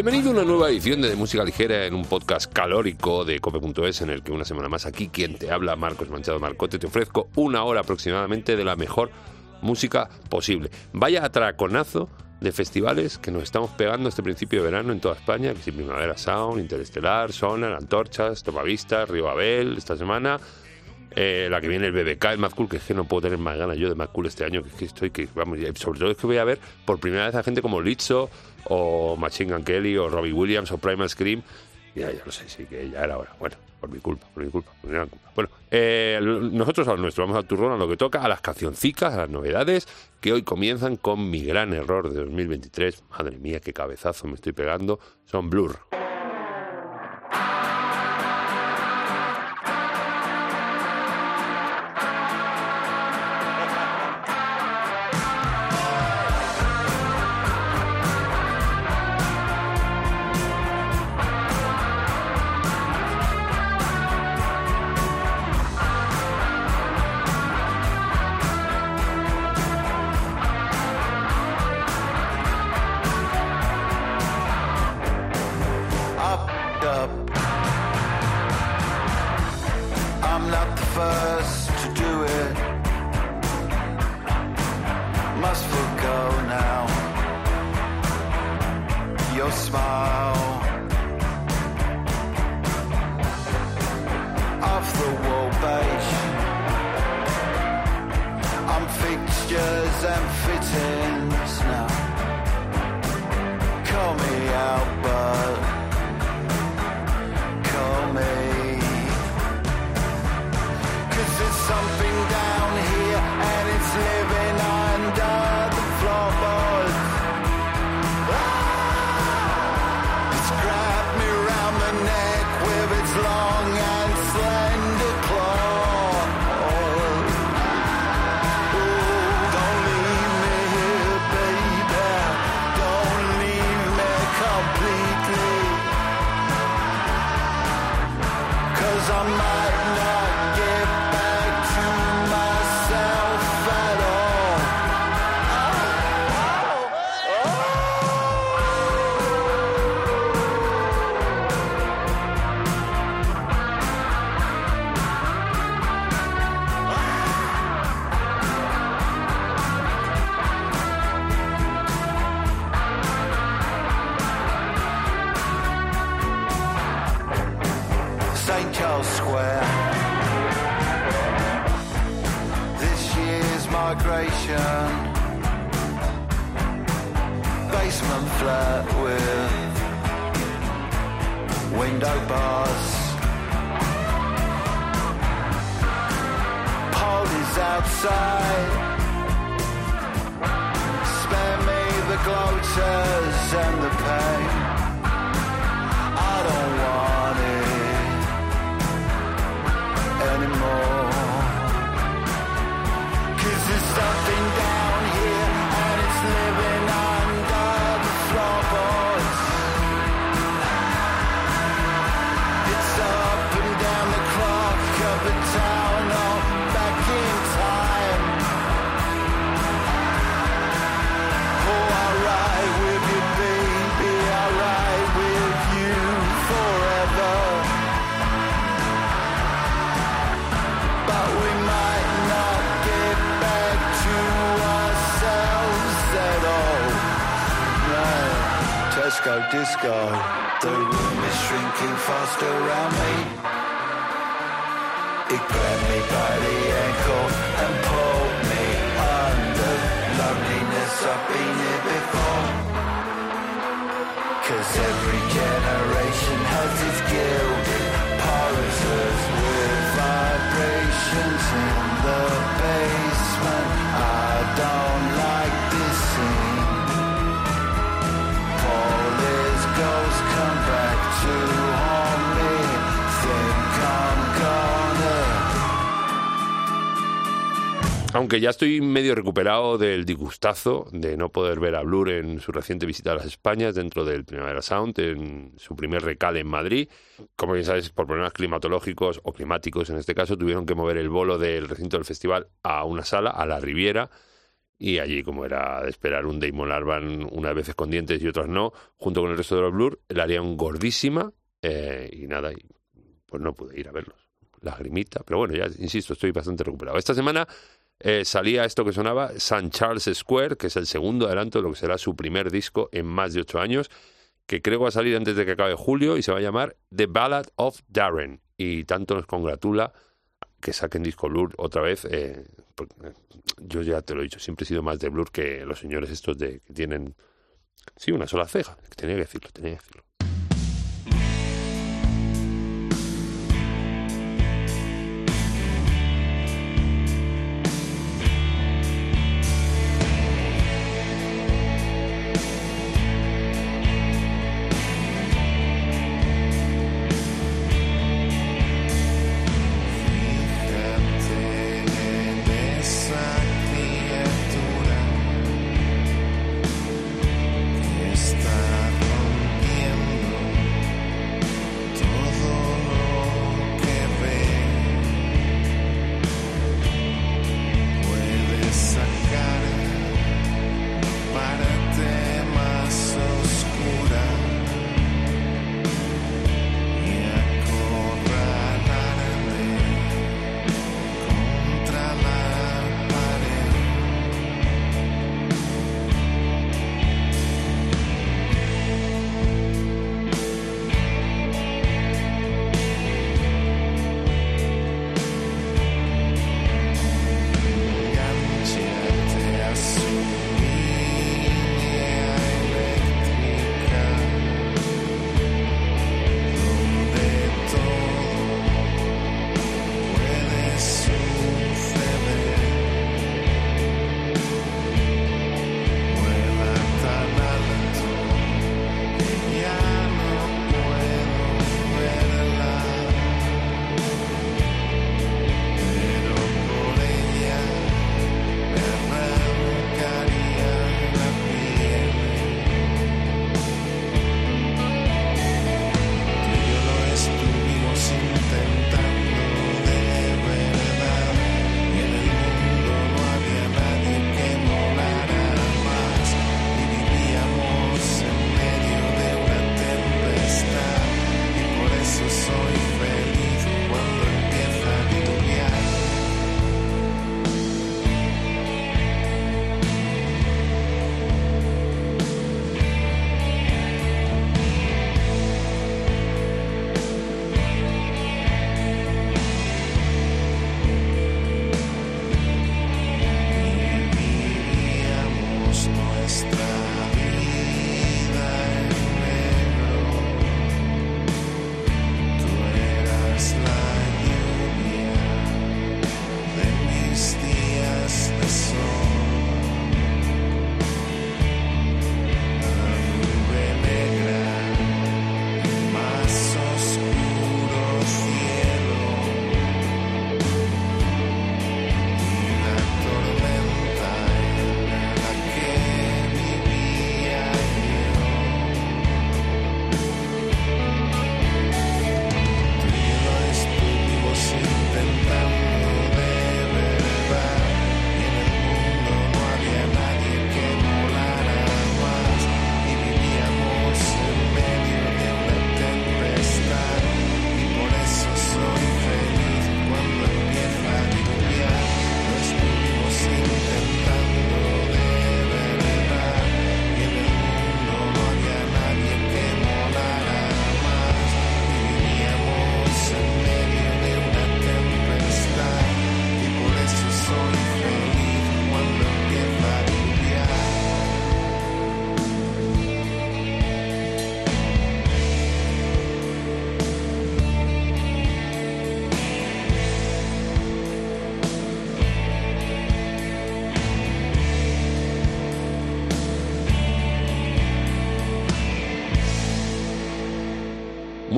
Bienvenido a una nueva edición de Música Ligera en un podcast calórico de cope.es en el que una semana más aquí quien te habla, Marcos Manchado Marcote, te ofrezco una hora aproximadamente de la mejor música posible. Vaya atraconazo de festivales que nos estamos pegando este principio de verano en toda España, que si Primavera Sound, Interestelar, Sonar, Antorchas, Topavista, Río Babel, esta semana, eh, la que viene el BBK, el Mad Cool, que es que no puedo tener más ganas yo de Mad Cool este año, que es que estoy, que vamos, sobre todo es que voy a ver por primera vez a gente como Lizzo, o Machine Gun Kelly, o Robbie Williams, o Primal Scream, ya, ya lo sé, sí que ya era hora. Bueno, por mi culpa, por mi culpa, por mi gran culpa. Bueno, eh, nosotros a lo nuestro, vamos al turrón, a lo que toca, a las cancioncicas, a las novedades, que hoy comienzan con mi gran error de 2023. Madre mía, qué cabezazo me estoy pegando. Son Blur. Charles Square. This year's migration. Basement flat with window bars. Paul is outside. Spare me the gloaters and the pain. Anymore. Tesco disco. The room is shrinking fast around me. It grabbed me by the ankle and pulled me under. Loneliness, I've been here before. Cause every generation has its gilded pulses with vibrations in the basement. I don't Aunque ya estoy medio recuperado del disgustazo de no poder ver a Blur en su reciente visita a las Españas dentro del Primavera Sound, en su primer recale en Madrid. Como bien sabes, por problemas climatológicos o climáticos en este caso, tuvieron que mover el bolo del recinto del festival a una sala, a la Riviera. Y allí, como era de esperar un Damon Arban unas veces con dientes y otras no, junto con el resto de los Blur, la harían gordísima eh, y nada, y pues no pude ir a verlos. Lagrimita, pero bueno, ya insisto, estoy bastante recuperado. Esta semana eh, salía esto que sonaba, San Charles Square, que es el segundo adelanto de lo que será su primer disco en más de ocho años, que creo va a salir antes de que acabe julio y se va a llamar The Ballad of Darren. Y tanto nos congratula que saquen disco Blur otra vez. Eh, eh yo ya te lo he dicho, siempre he sido más de Blur que los señores estos de que tienen... Sí, una sola ceja, tenía que decirlo, tenía que decirlo.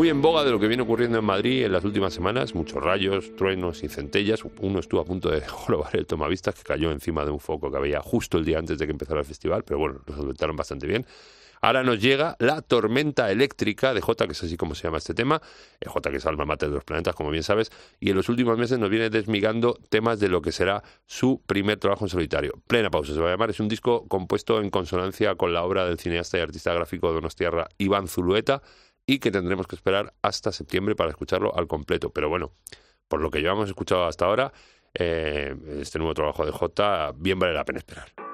Muy en boga de lo que viene ocurriendo en Madrid en las últimas semanas, muchos rayos, truenos y centellas. Uno estuvo a punto de jorobar el tomavistas que cayó encima de un foco que había justo el día antes de que empezara el festival, pero bueno, lo solventaron bastante bien. Ahora nos llega la tormenta eléctrica de J, que es así como se llama este tema, eh, J que es alma mate de los planetas, como bien sabes, y en los últimos meses nos viene desmigando temas de lo que será su primer trabajo en solitario. Plena pausa se va a llamar, es un disco compuesto en consonancia con la obra del cineasta y artista gráfico donostiarra Iván Zulueta, y que tendremos que esperar hasta septiembre para escucharlo al completo. Pero bueno, por lo que llevamos escuchado hasta ahora, eh, este nuevo trabajo de J bien vale la pena esperar.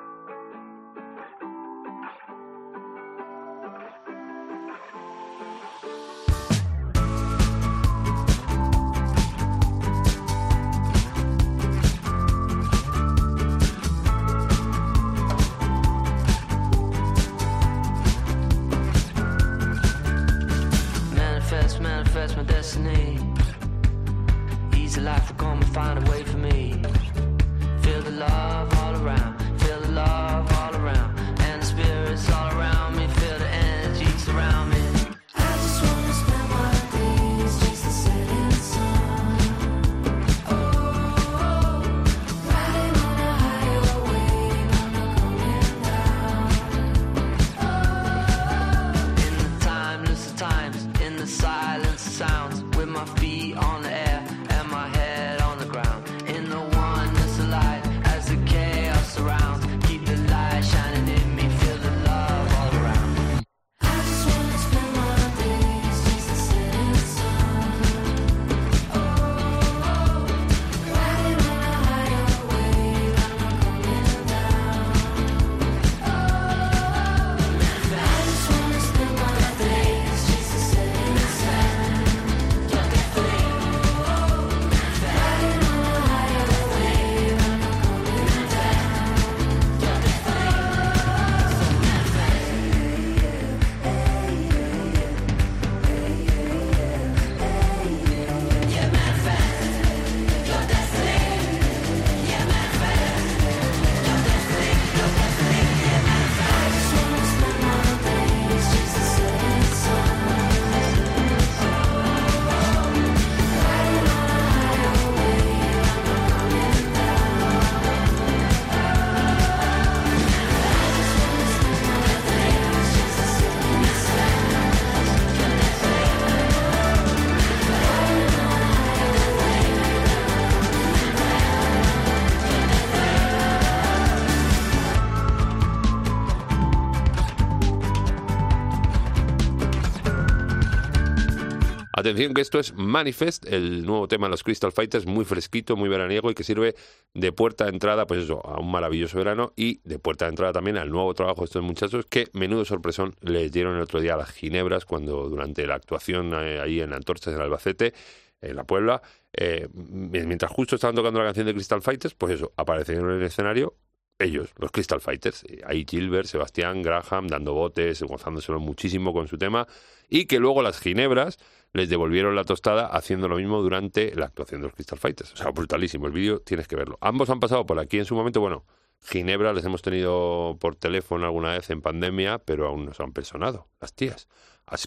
Atención que esto es Manifest, el nuevo tema de los Crystal Fighters, muy fresquito, muy veraniego y que sirve de puerta de entrada, pues eso, a un maravilloso verano y de puerta de entrada también al nuevo trabajo de estos muchachos que menudo sorpresón les dieron el otro día a las Ginebras cuando durante la actuación eh, ahí en Antorchas en Albacete, en la Puebla, eh, mientras justo estaban tocando la canción de Crystal Fighters, pues eso, aparecieron en el escenario ellos, los Crystal Fighters. Eh, Ahí Gilbert, Sebastián, Graham, dando botes, gozándoselo muchísimo con su tema. Y que luego las Ginebras les devolvieron la tostada haciendo lo mismo durante la actuación de los Crystal Fighters. O sea, brutalísimo. El vídeo tienes que verlo. Ambos han pasado por aquí en su momento. Bueno, Ginebra les hemos tenido por teléfono alguna vez en pandemia, pero aún no se han personado, las tías.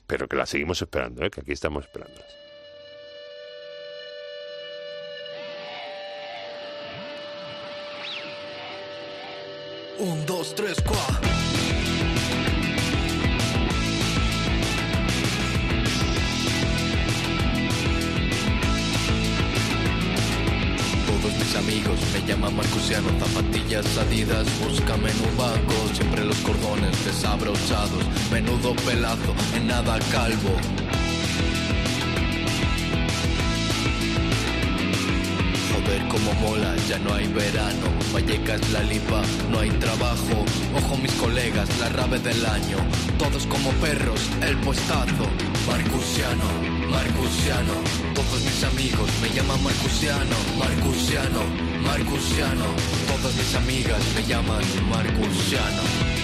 Pero que las seguimos esperando, ¿eh? que aquí estamos esperándolas. Un, dos, tres, cuatro. Amigos me llaman Marcusiano, zapatillas adidas, búscame en un banco, siempre los cordones desabrochados, menudo pelazo, en nada calvo. Joder como mola, ya no hay verano. Vallecas la lipa, no hay trabajo. Ojo mis colegas, la rave del año. Todos como perros, el puestazo. Marcusiano, Marcusiano. Todos mis amigos me llaman Marcusiano, Marcusiano, Marcusiano. Todas mis amigas me llaman Marcusiano.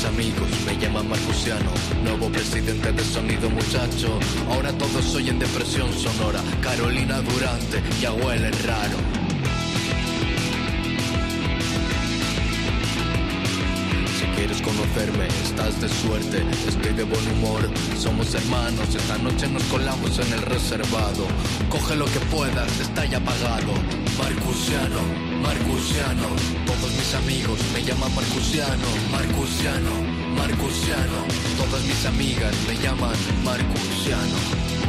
Mis amigos. Me llaman Marcusiano, nuevo presidente de Sonido Muchacho. Ahora todos soy en depresión sonora, Carolina Durante y huele raro. Si quieres conocer conocerme, estás de suerte, estoy de buen humor, somos hermanos, esta noche nos colamos en el reservado, coge lo que puedas, está ya pagado, Marcusiano, Marcusiano, todos mis amigos me llaman Marcusiano, Marcusiano, Marcusiano, todas mis amigas me llaman Marcusiano.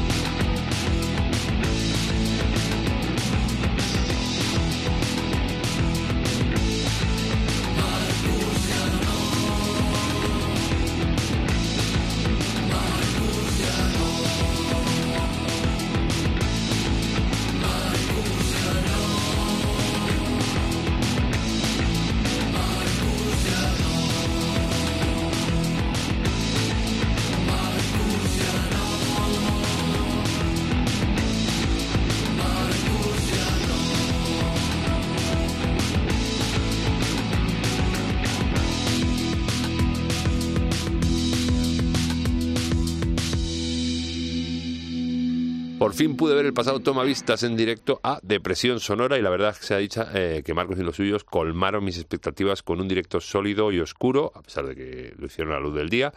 Fin pude ver el pasado Toma Vistas en directo a Depresión Sonora y la verdad que se ha dicho eh, que Marcos y los suyos colmaron mis expectativas con un directo sólido y oscuro, a pesar de que lo hicieron a la luz del día.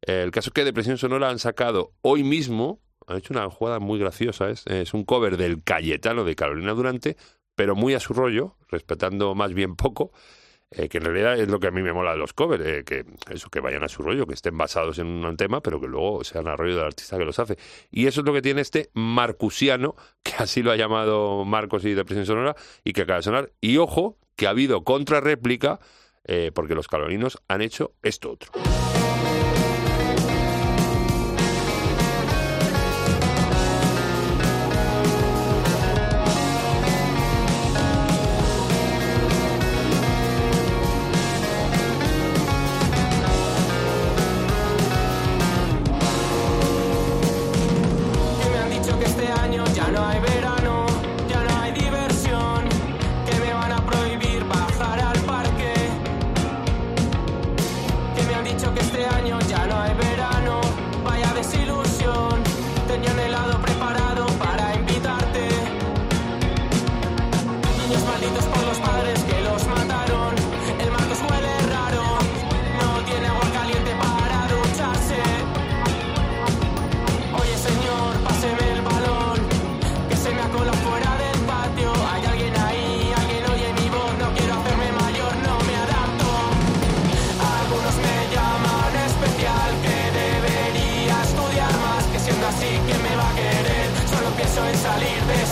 Eh, el caso es que Depresión Sonora han sacado hoy mismo, han hecho una jugada muy graciosa, es, es un cover del Cayetano de Carolina Durante, pero muy a su rollo, respetando más bien poco. Eh, que en realidad es lo que a mí me mola de los covers, eh, que eso, que vayan a su rollo, que estén basados en un tema, pero que luego sean a rollo del artista que los hace. Y eso es lo que tiene este Marcusiano, que así lo ha llamado Marcos y Depresión Sonora, y que acaba de sonar. Y ojo, que ha habido contrarréplica, eh, porque los calorinos han hecho esto otro. En salir de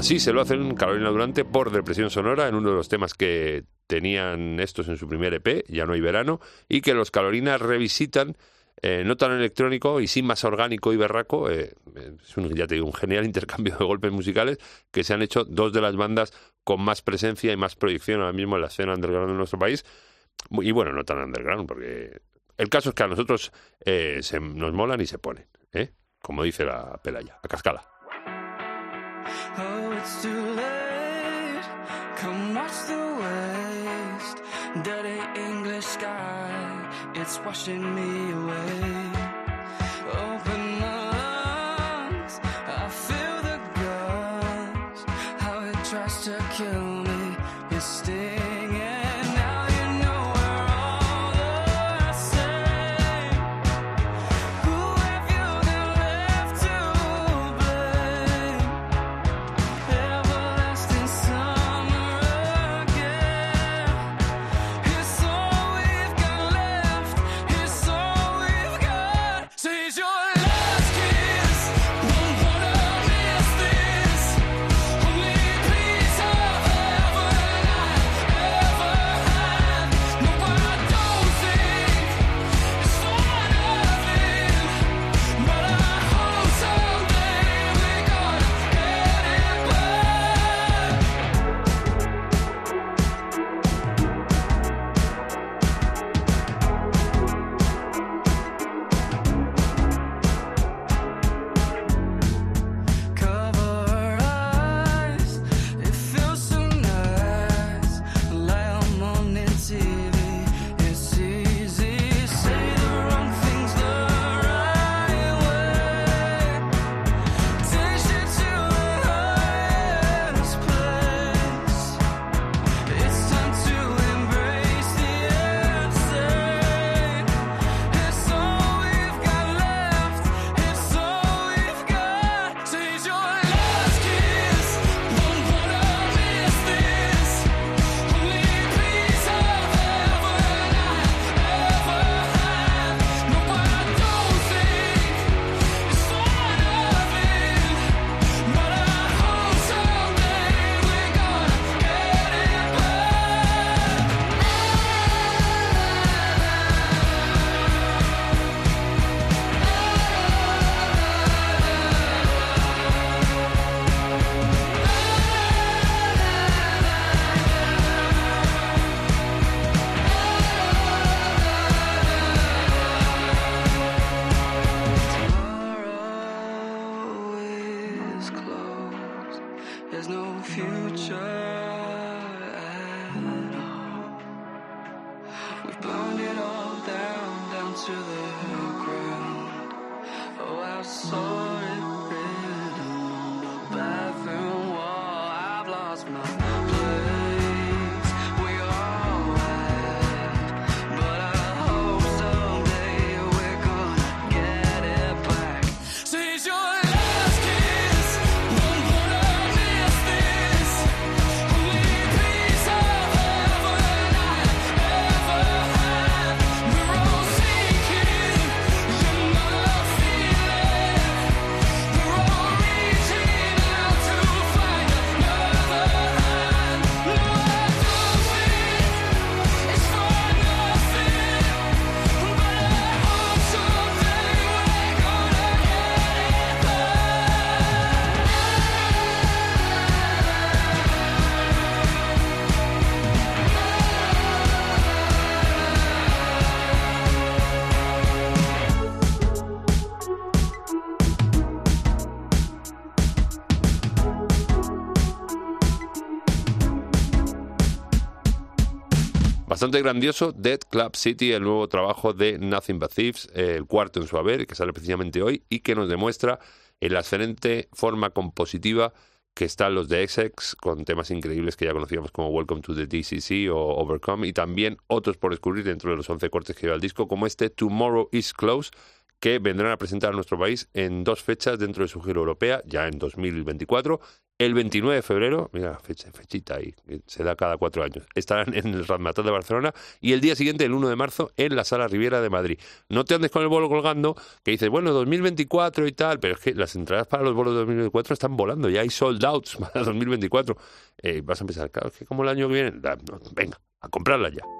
Así se lo hacen Carolina Durante por Depresión Sonora en uno de los temas que tenían estos en su primer EP, Ya no hay verano, y que los Carolina revisitan eh, no tan electrónico y sí más orgánico y berraco. eh, es un, ya te digo, un genial intercambio de golpes musicales que se han hecho dos de las bandas con más presencia y más proyección ahora mismo en la escena underground de nuestro país. Y bueno, no tan underground, porque el caso es que a nosotros eh, se, nos molan y se ponen, ¿eh? como dice la Pelaya, a cascala. Oh, it's too late. Come watch the waste. Dirty English sky. It's washing me away. Bastante grandioso, Dead Club City, el nuevo trabajo de Nothing But Thieves, el cuarto en su haber, que sale precisamente hoy y que nos demuestra en la excelente forma compositiva que están los de Essex, con temas increíbles que ya conocíamos como Welcome to the DCC o Overcome, y también otros por descubrir dentro de los 11 cortes que lleva el disco, como este Tomorrow is Close, que vendrán a presentar a nuestro país en dos fechas dentro de su gira europea, ya en 2024, El 29 de febrero, mira, fecha, fechita ahí, se da cada cuatro años, estarán en el Razmataz de Barcelona y el día siguiente, el 1 de marzo, en la Sala Riviera de Madrid. No te andes con el bolo colgando, que dices, bueno, 2024 y tal, pero es que las entradas para los bolos de 2024 están volando, ya hay sold outs para 2024. Eh, vas a empezar, claro, es que como el año que viene, venga, a comprarla ya.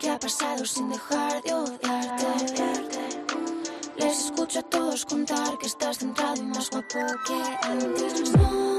Que ha pasado sin dejar de odiarte. Les escucho a todos contar que estás centrado y más guapo que antes. No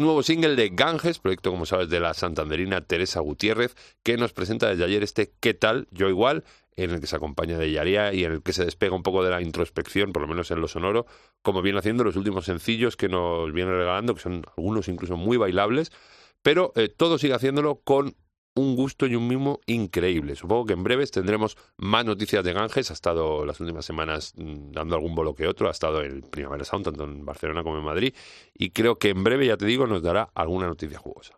nuevo single de Ganges, proyecto, como sabes, de la santanderina Teresa Gutiérrez, que nos presenta desde ayer este ¿Qué tal? Yo igual, en el que se acompaña de Yaría y en el que se despega un poco de la introspección, por lo menos en lo sonoro, como viene haciendo los últimos sencillos que nos viene regalando, que son algunos incluso muy bailables, pero eh, todo sigue haciéndolo con un gusto y un mimo increíble. Supongo que en breves tendremos más noticias de Ganges. Ha estado las últimas semanas mm, dando algún bolo que otro. Ha estado en Primavera Sound, tanto en Barcelona como en Madrid. Y creo que en breve, ya te digo, nos dará alguna noticia jugosa.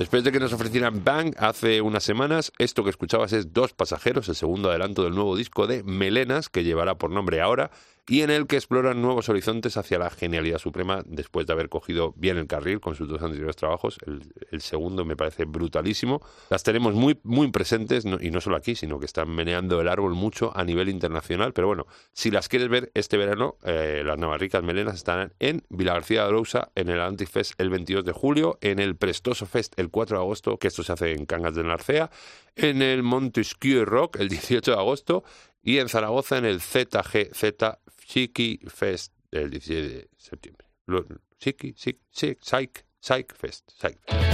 Después de que nos ofrecieran Bang hace unas semanas, esto que escuchabas es Dos Pasajeros, el segundo adelanto del nuevo disco de Melenas, que llevará por nombre Ahora, y en el que exploran nuevos horizontes hacia la genialidad suprema después de haber cogido bien el carril con sus dos anteriores trabajos. El, segundo me parece brutalísimo. Las tenemos muy, muy presentes, no- y no solo aquí, sino que están meneando el árbol mucho a nivel internacional. Pero bueno, si las quieres ver este verano, eh, las Navarricas Melenas están en Vila García de Arousa, en el Antifest el 22 de julio, en el Prestoso Fest el 4 de agosto, que esto se hace en Cangas de Narcea, en el Montesquieu Rock el 18 de agosto y en Zaragoza en el ZGZ Chiqui Fest el 17 de septiembre. Chiqui, Chiqui, Chiqui, Psych, Psych Fest. Psych Fest.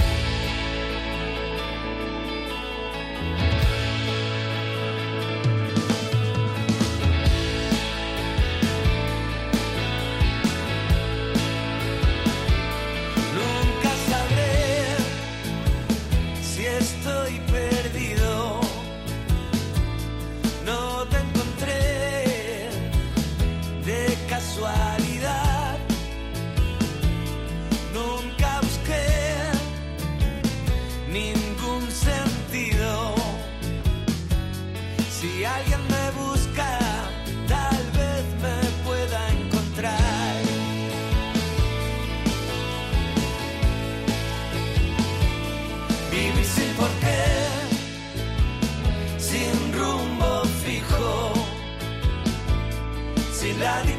La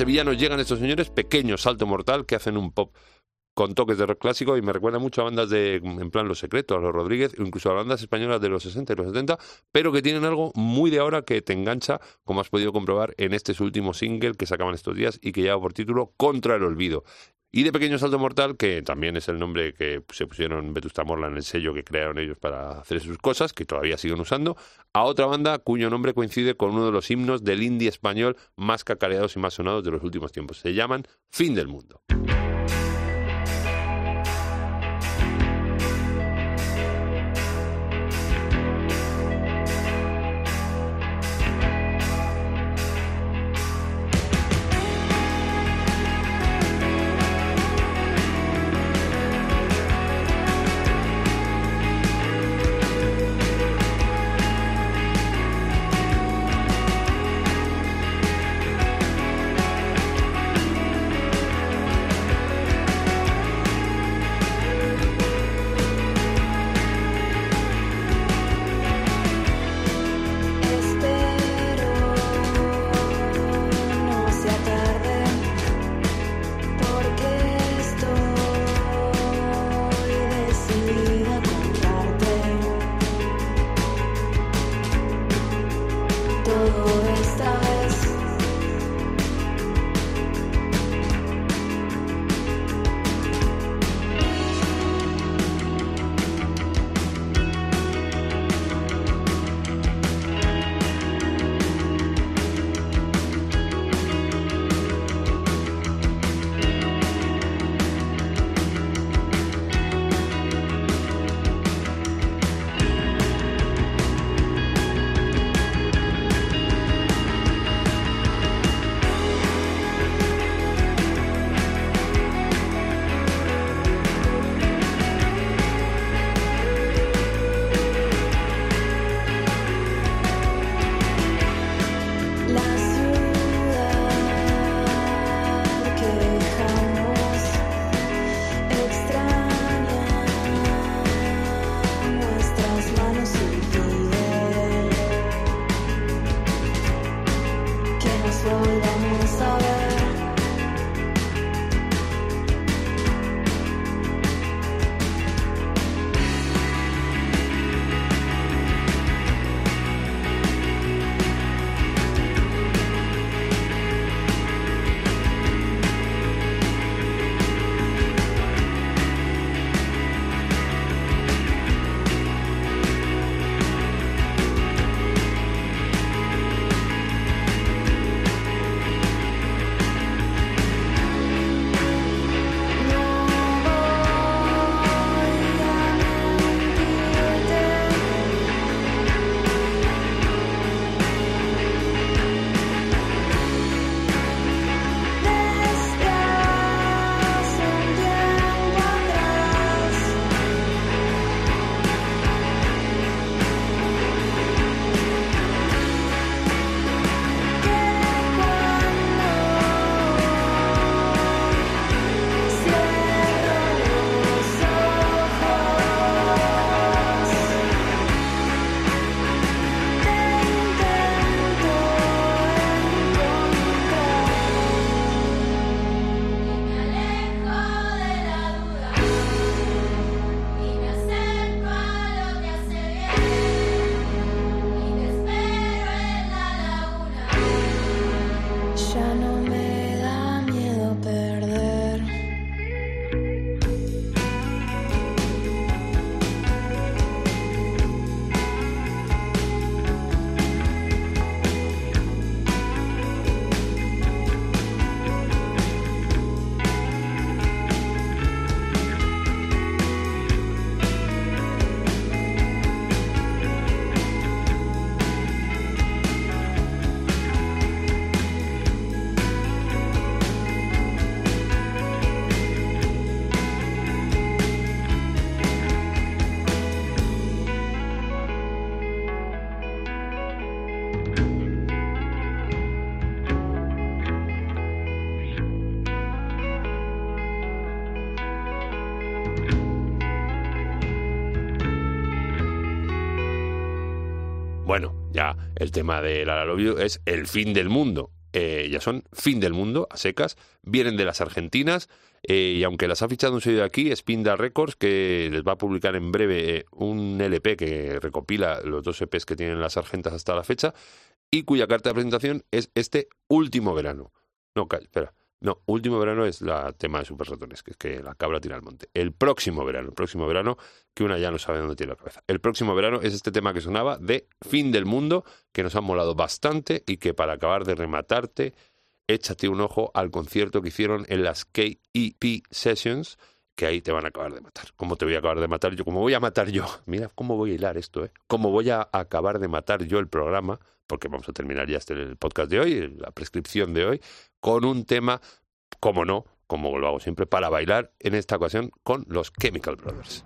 Desde Sevilla nos llegan estos señores, pequeño salto mortal, que hacen un pop con toques de rock clásico y me recuerda mucho a bandas de, en plan Los Secretos, Los Rodríguez, incluso a bandas españolas de los 60 y los 70, pero que tienen algo muy de ahora que te engancha, como has podido comprobar en este su último single que sacaban estos días y que lleva por título Contra el Olvido. Y de Pequeño Salto Mortal, que también es el nombre que se pusieron Vetusta Morla en el sello que crearon ellos para hacer sus cosas, que todavía siguen usando, a otra banda cuyo nombre coincide con uno de los himnos del indie español más cacareados y más sonados de los últimos tiempos. Se llaman Fin del Mundo. El tema de la Love es el fin del mundo. Eh, ya son fin del mundo, a secas. Vienen de las Argentinas. eh, y aunque las ha fichado un sello de aquí, Spinda Records, que les va a publicar en breve eh, un LP que recopila los dos EPs que tienen las Argentas hasta la fecha, y cuya carta de presentación es este último verano. No, ca- espera. No, último verano es la tema de Super Ratones, que es que la cabra tira al monte. El próximo verano, el próximo verano, que una ya no sabe dónde tiene la cabeza. El próximo verano es este tema que sonaba de Fin del Mundo, que nos ha molado bastante y que para acabar de rematarte, échate un ojo al concierto que hicieron en las KEP Sessions, que ahí te van a acabar de matar. ¿Cómo te voy a acabar de matar yo? ¿Cómo voy a matar yo? Mira cómo voy a hilar esto, ¿eh? ¿Cómo voy a acabar de matar yo el programa? Porque vamos a terminar ya este el podcast de hoy, la prescripción de hoy, con un tema, como no, como lo hago siempre, para bailar, en esta ocasión con los Chemical Brothers.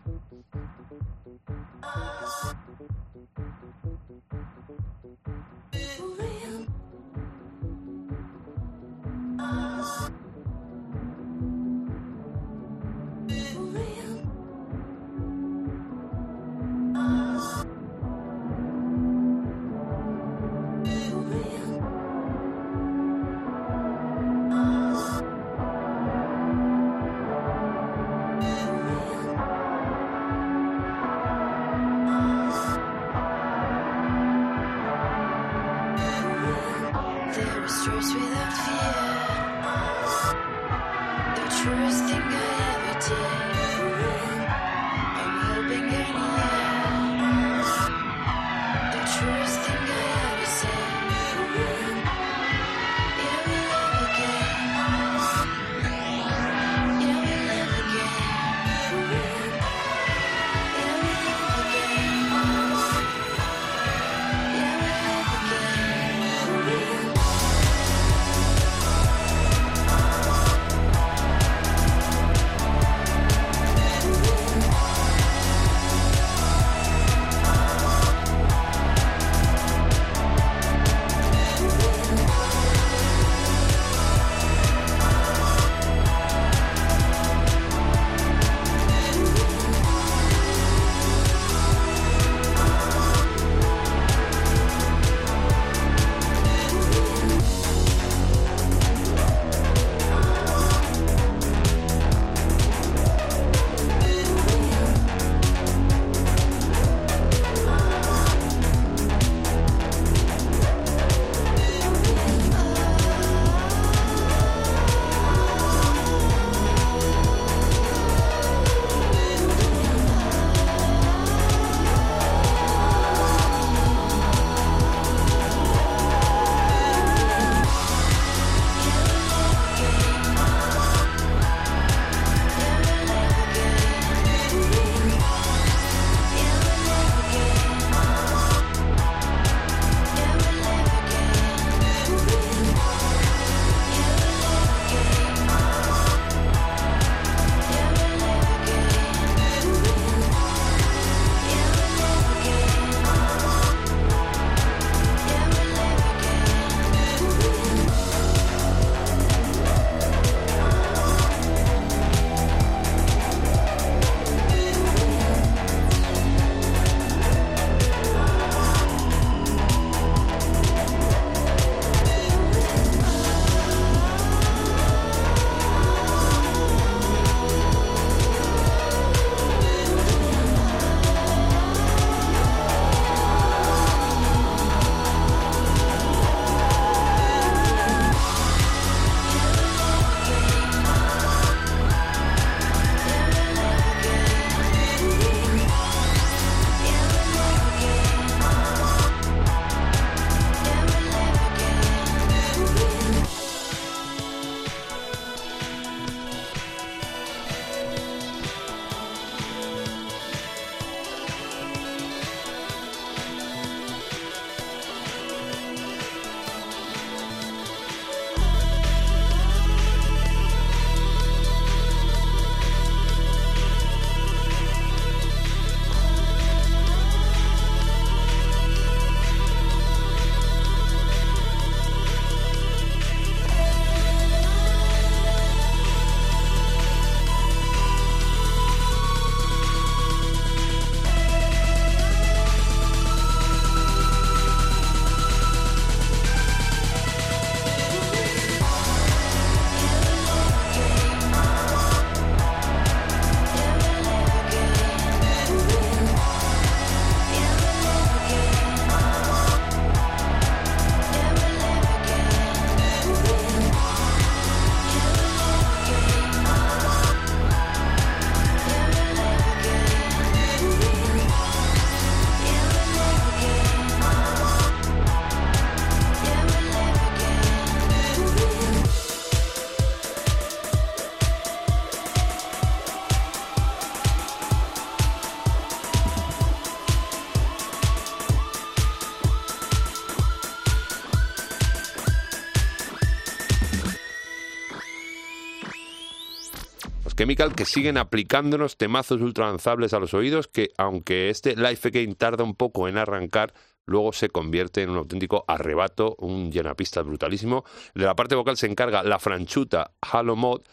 Chemical que siguen aplicándonos temazos ultra lanzables a los oídos que, aunque este Life Again tarda un poco en arrancar, luego se convierte en un auténtico arrebato, un llenapistas brutalísimo. De la parte vocal se encarga la franchuta Halo Mod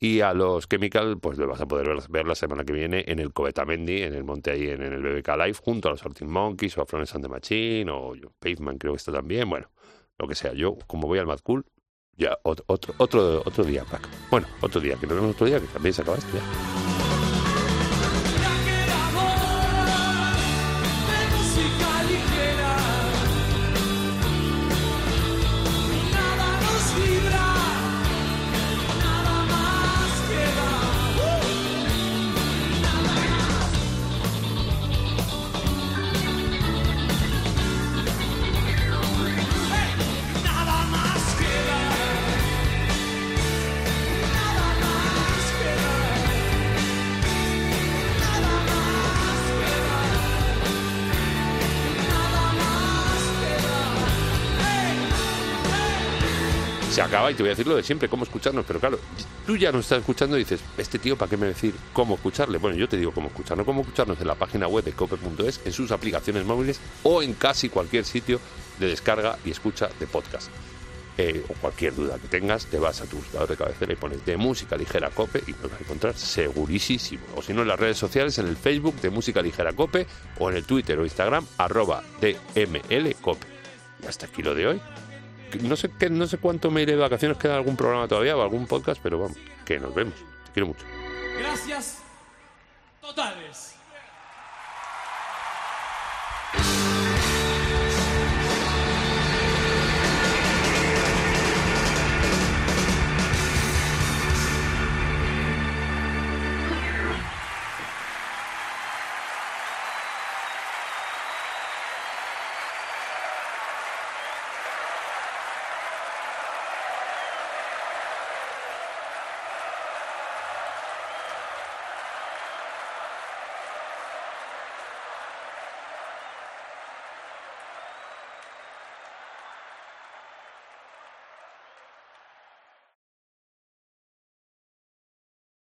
y a los Chemical pues le vas a poder ver, ver la semana que viene en el Covetamendi, en el monte ahí en, el BBK Live, junto a los Arctic Monkeys o a Florence and the Machine o Pavement creo que está también, bueno, lo que sea. Yo, como voy al Mad Cool, ya otro, otro, otro, día, Paco. Bueno, otro día, que nos vemos otro día, que también se acaba esto ya. Se acaba y te voy a decir lo de siempre, cómo escucharnos. Pero claro, tú ya nos estás escuchando y dices, este tío, ¿para qué me decir cómo escucharle? Bueno, yo te digo cómo escucharnos, cómo escucharnos en la página web de cope.es, en sus aplicaciones móviles o en casi cualquier sitio de descarga y escucha de podcast. Eh, o cualquier duda que tengas, te vas a tu buscador de cabecera y pones de música ligera cope y nos vas a encontrar segurísimo. O si no, en las redes sociales, en el Facebook de música ligera cope o en el Twitter o Instagram, arroba DML cope. Y hasta aquí lo de hoy no sé qué, no sé cuánto me iré de vacaciones, queda algún programa todavía o algún podcast, pero vamos, que nos vemos. Te quiero mucho. Gracias totales.